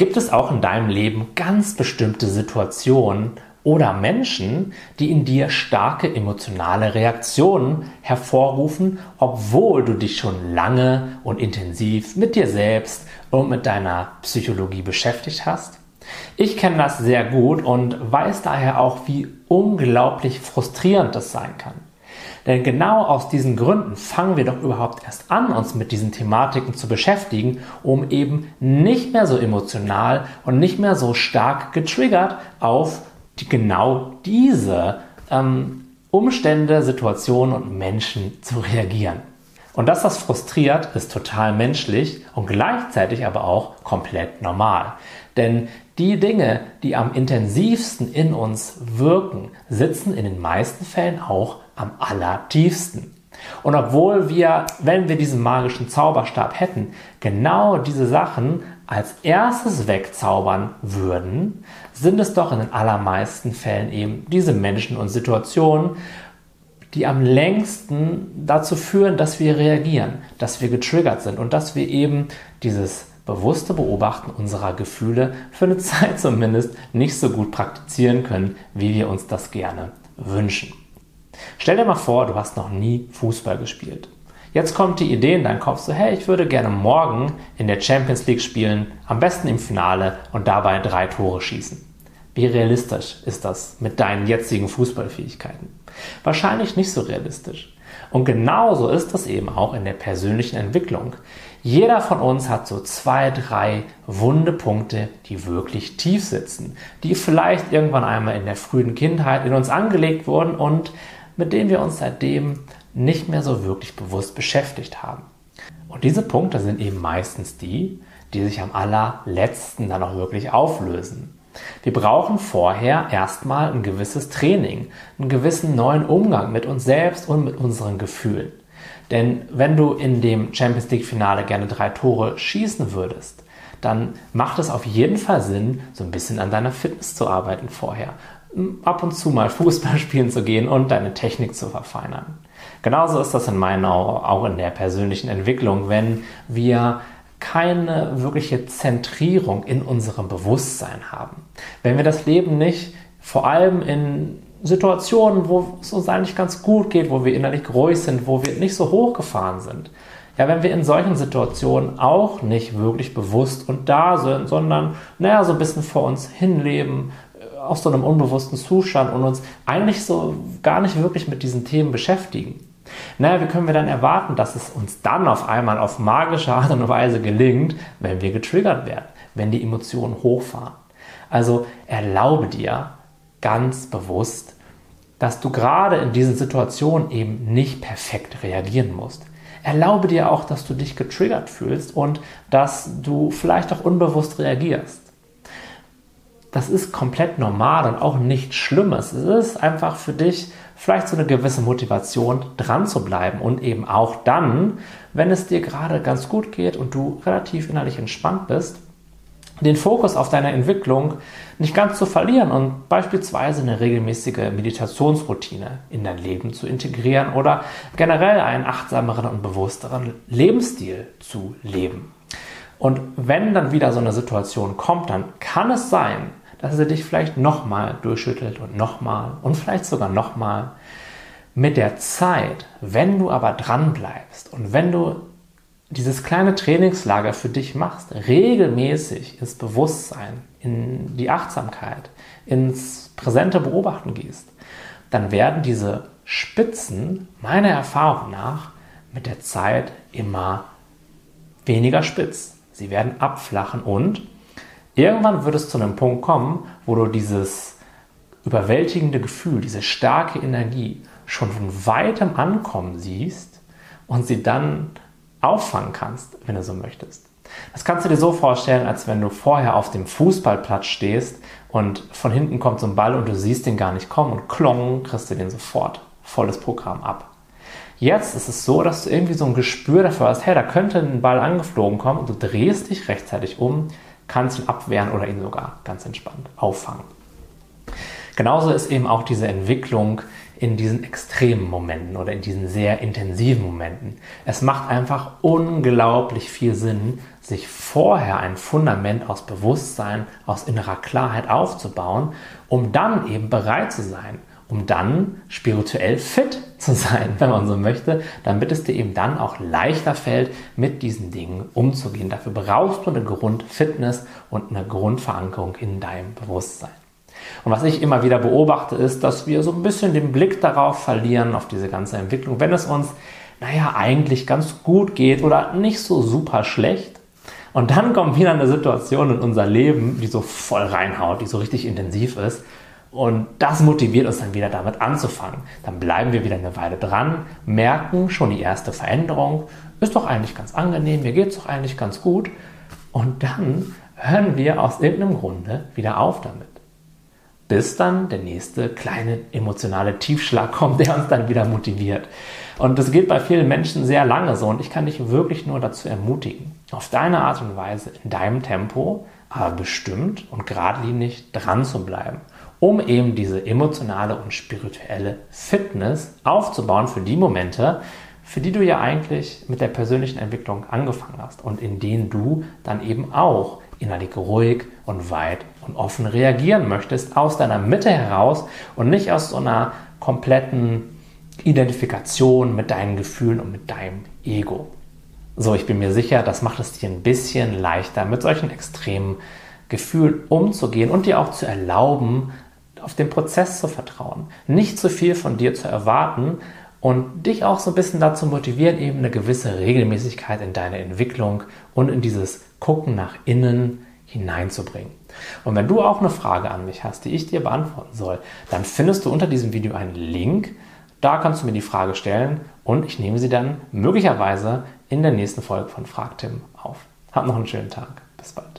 Gibt es auch in deinem Leben ganz bestimmte Situationen oder Menschen, die in dir starke emotionale Reaktionen hervorrufen, obwohl du dich schon lange und intensiv mit dir selbst und mit deiner Psychologie beschäftigt hast? Ich kenne das sehr gut und weiß daher auch, wie unglaublich frustrierend das sein kann. Denn genau aus diesen Gründen fangen wir doch überhaupt erst an, uns mit diesen Thematiken zu beschäftigen, um eben nicht mehr so emotional und nicht mehr so stark getriggert auf die, genau diese ähm, Umstände, Situationen und Menschen zu reagieren. Und dass das frustriert, ist total menschlich und gleichzeitig aber auch komplett normal. Denn die Dinge, die am intensivsten in uns wirken, sitzen in den meisten Fällen auch am allertiefsten. Und obwohl wir, wenn wir diesen magischen Zauberstab hätten, genau diese Sachen als erstes wegzaubern würden, sind es doch in den allermeisten Fällen eben diese Menschen und Situationen, die am längsten dazu führen, dass wir reagieren, dass wir getriggert sind und dass wir eben dieses bewusste Beobachten unserer Gefühle für eine Zeit zumindest nicht so gut praktizieren können, wie wir uns das gerne wünschen. Stell dir mal vor, du hast noch nie Fußball gespielt. Jetzt kommt die Idee in deinen Kopf so, hey, ich würde gerne morgen in der Champions League spielen, am besten im Finale und dabei drei Tore schießen. Wie realistisch ist das mit deinen jetzigen Fußballfähigkeiten? Wahrscheinlich nicht so realistisch. Und genauso ist das eben auch in der persönlichen Entwicklung. Jeder von uns hat so zwei, drei wunde Punkte, die wirklich tief sitzen, die vielleicht irgendwann einmal in der frühen Kindheit in uns angelegt wurden und mit denen wir uns seitdem nicht mehr so wirklich bewusst beschäftigt haben. Und diese Punkte sind eben meistens die, die sich am allerletzten dann auch wirklich auflösen. Wir brauchen vorher erstmal ein gewisses Training, einen gewissen neuen Umgang mit uns selbst und mit unseren Gefühlen. Denn wenn du in dem Champions League Finale gerne drei Tore schießen würdest, dann macht es auf jeden Fall Sinn, so ein bisschen an deiner Fitness zu arbeiten vorher. Ab und zu mal Fußball spielen zu gehen und deine Technik zu verfeinern. Genauso ist das in meinen Augen auch in der persönlichen Entwicklung, wenn wir keine wirkliche Zentrierung in unserem Bewusstsein haben. Wenn wir das Leben nicht vor allem in Situationen, wo es uns eigentlich ganz gut geht, wo wir innerlich ruhig sind, wo wir nicht so hochgefahren sind. Ja, wenn wir in solchen Situationen auch nicht wirklich bewusst und da sind, sondern, naja, so ein bisschen vor uns hinleben, aus so einem unbewussten Zustand und uns eigentlich so gar nicht wirklich mit diesen Themen beschäftigen. Naja, wie können wir dann erwarten, dass es uns dann auf einmal auf magische Art und Weise gelingt, wenn wir getriggert werden, wenn die Emotionen hochfahren? Also erlaube dir, ganz bewusst, dass du gerade in diesen Situationen eben nicht perfekt reagieren musst. Erlaube dir auch, dass du dich getriggert fühlst und dass du vielleicht auch unbewusst reagierst. Das ist komplett normal und auch nichts Schlimmes. Es ist einfach für dich vielleicht so eine gewisse Motivation, dran zu bleiben und eben auch dann, wenn es dir gerade ganz gut geht und du relativ innerlich entspannt bist, den Fokus auf deine Entwicklung nicht ganz zu verlieren und beispielsweise eine regelmäßige Meditationsroutine in dein Leben zu integrieren oder generell einen achtsameren und bewussteren Lebensstil zu leben. Und wenn dann wieder so eine Situation kommt, dann kann es sein, dass sie dich vielleicht nochmal durchschüttelt und nochmal und vielleicht sogar nochmal. Mit der Zeit, wenn du aber dran bleibst und wenn du dieses kleine Trainingslager für dich machst, regelmäßig ins Bewusstsein, in die Achtsamkeit, ins präsente Beobachten gehst, dann werden diese Spitzen meiner Erfahrung nach mit der Zeit immer weniger spitz. Sie werden abflachen und irgendwann wird es zu einem Punkt kommen, wo du dieses überwältigende Gefühl, diese starke Energie schon von weitem ankommen siehst und sie dann auffangen kannst, wenn du so möchtest. Das kannst du dir so vorstellen, als wenn du vorher auf dem Fußballplatz stehst und von hinten kommt so ein Ball und du siehst den gar nicht kommen und klong, kriegst du den sofort. Volles Programm ab. Jetzt ist es so, dass du irgendwie so ein Gespür dafür hast, hey, da könnte ein Ball angeflogen kommen und du drehst dich rechtzeitig um, kannst ihn abwehren oder ihn sogar ganz entspannt auffangen. Genauso ist eben auch diese Entwicklung in diesen extremen Momenten oder in diesen sehr intensiven Momenten. Es macht einfach unglaublich viel Sinn, sich vorher ein Fundament aus Bewusstsein, aus innerer Klarheit aufzubauen, um dann eben bereit zu sein, um dann spirituell fit zu sein, wenn man so möchte, damit es dir eben dann auch leichter fällt, mit diesen Dingen umzugehen. Dafür brauchst du eine Grundfitness und eine Grundverankerung in deinem Bewusstsein. Und was ich immer wieder beobachte, ist, dass wir so ein bisschen den Blick darauf verlieren, auf diese ganze Entwicklung, wenn es uns, naja, eigentlich ganz gut geht oder nicht so super schlecht. Und dann kommt wieder eine Situation in unser Leben, die so voll reinhaut, die so richtig intensiv ist. Und das motiviert uns dann wieder damit anzufangen. Dann bleiben wir wieder eine Weile dran, merken schon die erste Veränderung, ist doch eigentlich ganz angenehm, mir geht es doch eigentlich ganz gut. Und dann hören wir aus irgendeinem Grunde wieder auf damit bis dann der nächste kleine emotionale Tiefschlag kommt, der uns dann wieder motiviert. Und das geht bei vielen Menschen sehr lange so und ich kann dich wirklich nur dazu ermutigen, auf deine Art und Weise, in deinem Tempo, aber bestimmt und geradlinig dran zu bleiben, um eben diese emotionale und spirituelle Fitness aufzubauen für die Momente, für die du ja eigentlich mit der persönlichen Entwicklung angefangen hast und in denen du dann eben auch innerlich ruhig und weit und offen reagieren möchtest, aus deiner Mitte heraus und nicht aus so einer kompletten Identifikation mit deinen Gefühlen und mit deinem Ego. So, ich bin mir sicher, das macht es dir ein bisschen leichter, mit solchen extremen Gefühlen umzugehen und dir auch zu erlauben, auf den Prozess zu vertrauen, nicht zu viel von dir zu erwarten und dich auch so ein bisschen dazu motivieren, eben eine gewisse Regelmäßigkeit in deine Entwicklung und in dieses Gucken nach innen hineinzubringen. Und wenn du auch eine Frage an mich hast, die ich dir beantworten soll, dann findest du unter diesem Video einen Link. Da kannst du mir die Frage stellen und ich nehme sie dann möglicherweise in der nächsten Folge von Frag Tim auf. Hab noch einen schönen Tag. Bis bald.